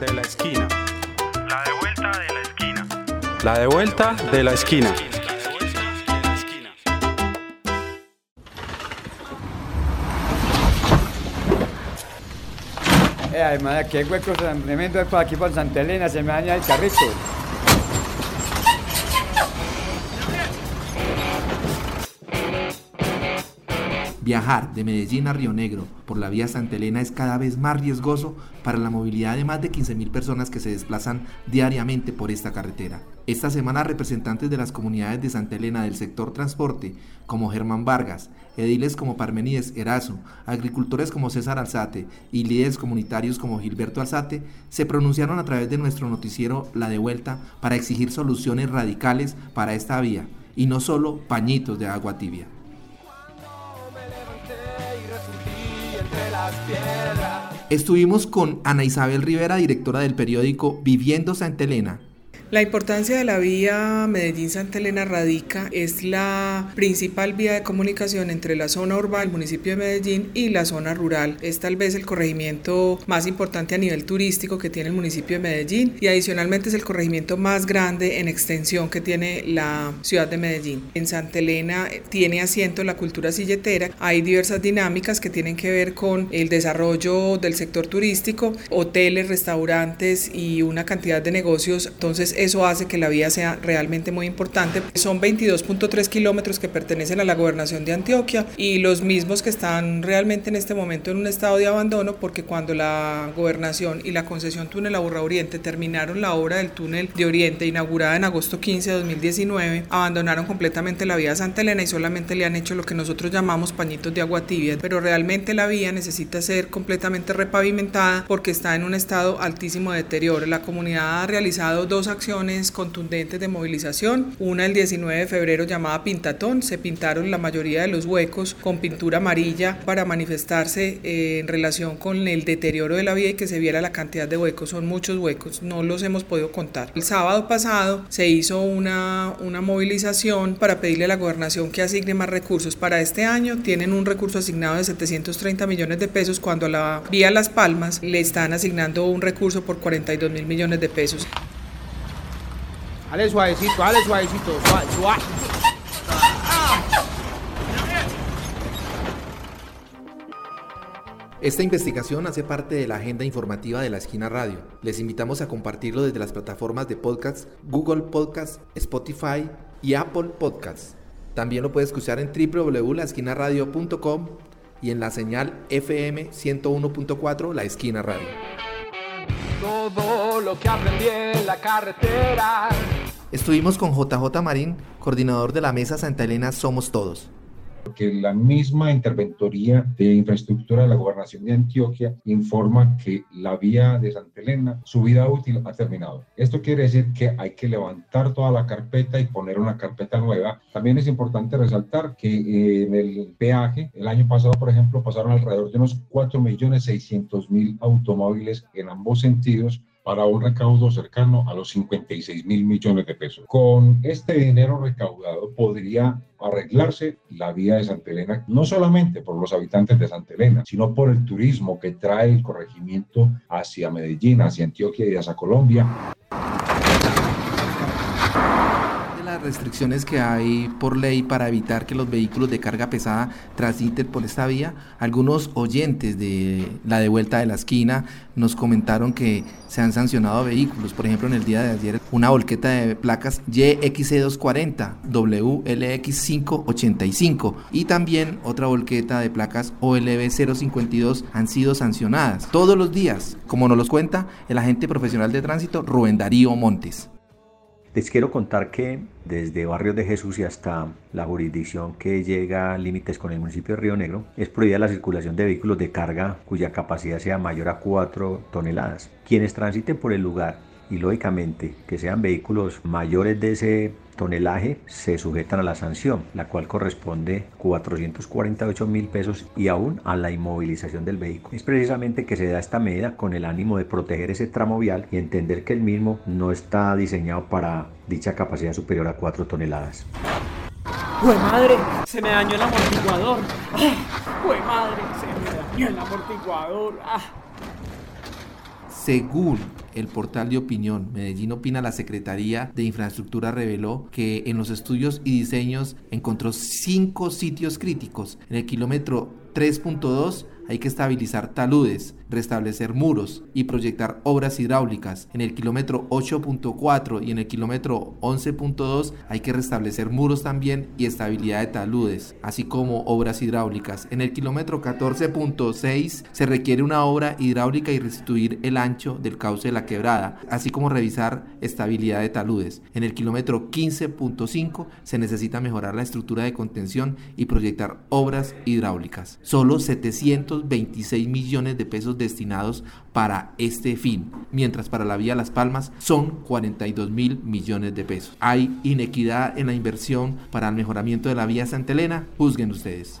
de la esquina. La de vuelta de la esquina. La de vuelta de la esquina. Eh, madre, qué huecos tan tremendo por aquí por Santa Elena, se me daña el carrito. Viajar de Medellín a Río Negro por la vía Santa Elena es cada vez más riesgoso para la movilidad de más de 15.000 personas que se desplazan diariamente por esta carretera. Esta semana representantes de las comunidades de Santa Elena del sector transporte, como Germán Vargas, ediles como Parmenides Erazo, agricultores como César Alzate y líderes comunitarios como Gilberto Alzate, se pronunciaron a través de nuestro noticiero La Devuelta para exigir soluciones radicales para esta vía y no solo pañitos de agua tibia. Estuvimos con Ana Isabel Rivera, directora del periódico Viviendo Santa Elena, la importancia de la vía Medellín-Santa Elena radica, es la principal vía de comunicación entre la zona urbana del municipio de Medellín y la zona rural. Es tal vez el corregimiento más importante a nivel turístico que tiene el municipio de Medellín y adicionalmente es el corregimiento más grande en extensión que tiene la ciudad de Medellín. En Santa Elena tiene asiento la cultura silletera, hay diversas dinámicas que tienen que ver con el desarrollo del sector turístico, hoteles, restaurantes y una cantidad de negocios. Entonces, eso hace que la vía sea realmente muy importante. Son 22.3 kilómetros que pertenecen a la gobernación de Antioquia y los mismos que están realmente en este momento en un estado de abandono porque cuando la gobernación y la concesión túnel Aburra Oriente terminaron la obra del túnel de Oriente inaugurada en agosto 15 de 2019, abandonaron completamente la vía Santa Elena y solamente le han hecho lo que nosotros llamamos pañitos de agua tibia, pero realmente la vía necesita ser completamente repavimentada porque está en un estado altísimo de deterioro. La comunidad ha realizado dos acciones contundentes de movilización. Una el 19 de febrero llamada Pintatón. Se pintaron la mayoría de los huecos con pintura amarilla para manifestarse eh, en relación con el deterioro de la vía y que se viera la cantidad de huecos. Son muchos huecos, no los hemos podido contar. El sábado pasado se hizo una, una movilización para pedirle a la gobernación que asigne más recursos. Para este año tienen un recurso asignado de 730 millones de pesos cuando a la vía Las Palmas le están asignando un recurso por 42 mil millones de pesos. Dale suavecito, dale suavecito, suave. Esta investigación hace parte de la agenda informativa de la Esquina Radio. Les invitamos a compartirlo desde las plataformas de podcast Google Podcast, Spotify y Apple Podcasts. También lo puedes escuchar en www.laesquinaradio.com y en la señal FM 101.4 La Esquina Radio. Todo lo que aprendí en la carretera Estuvimos con JJ Marín, coordinador de la Mesa Santa Elena Somos Todos. Porque la misma interventoría de infraestructura de la gobernación de Antioquia informa que la vía de Santa Elena, su vida útil ha terminado. Esto quiere decir que hay que levantar toda la carpeta y poner una carpeta nueva. También es importante resaltar que eh, en el peaje, el año pasado, por ejemplo, pasaron alrededor de unos 4.600.000 automóviles en ambos sentidos para un recaudo cercano a los 56 mil millones de pesos. Con este dinero recaudado podría arreglarse la vía de Santa Elena, no solamente por los habitantes de Santa Elena, sino por el turismo que trae el corregimiento hacia Medellín, hacia Antioquia y hacia Colombia restricciones que hay por ley para evitar que los vehículos de carga pesada transiten por esta vía, algunos oyentes de la devuelta de la esquina nos comentaron que se han sancionado vehículos. Por ejemplo, en el día de ayer, una volqueta de placas YXC240, WLX585 y también otra volqueta de placas OLB052 han sido sancionadas todos los días, como nos los cuenta el agente profesional de tránsito Rubén Darío Montes. Les quiero contar que desde Barrios de Jesús y hasta la jurisdicción que llega a límites con el municipio de Río Negro, es prohibida la circulación de vehículos de carga cuya capacidad sea mayor a 4 toneladas. Quienes transiten por el lugar y lógicamente que sean vehículos mayores de ese tonelaje se sujetan a la sanción, la cual corresponde 448 mil pesos y aún a la inmovilización del vehículo. Es precisamente que se da esta medida con el ánimo de proteger ese tramo vial y entender que el mismo no está diseñado para dicha capacidad superior a 4 toneladas. ¡Jue madre! Se me dañó el amortiguador. ¡Jue madre! Se me dañó el amortiguador. ¡Ah! Según el portal de opinión Medellín Opina, la Secretaría de Infraestructura reveló que en los estudios y diseños encontró cinco sitios críticos. En el kilómetro 3.2 hay que estabilizar taludes, restablecer muros y proyectar obras hidráulicas. En el kilómetro 8.4 y en el kilómetro 11.2 hay que restablecer muros también y estabilidad de taludes, así como obras hidráulicas. En el kilómetro 14.6 se requiere una obra hidráulica y restituir el ancho del cauce de la quebrada, así como revisar estabilidad de taludes. En el kilómetro 15.5 se necesita mejorar la estructura de contención y proyectar obras hidráulicas. Solo 700 26 millones de pesos destinados para este fin, mientras para la vía Las Palmas son 42 mil millones de pesos. ¿Hay inequidad en la inversión para el mejoramiento de la vía Santa Elena? Juzguen ustedes.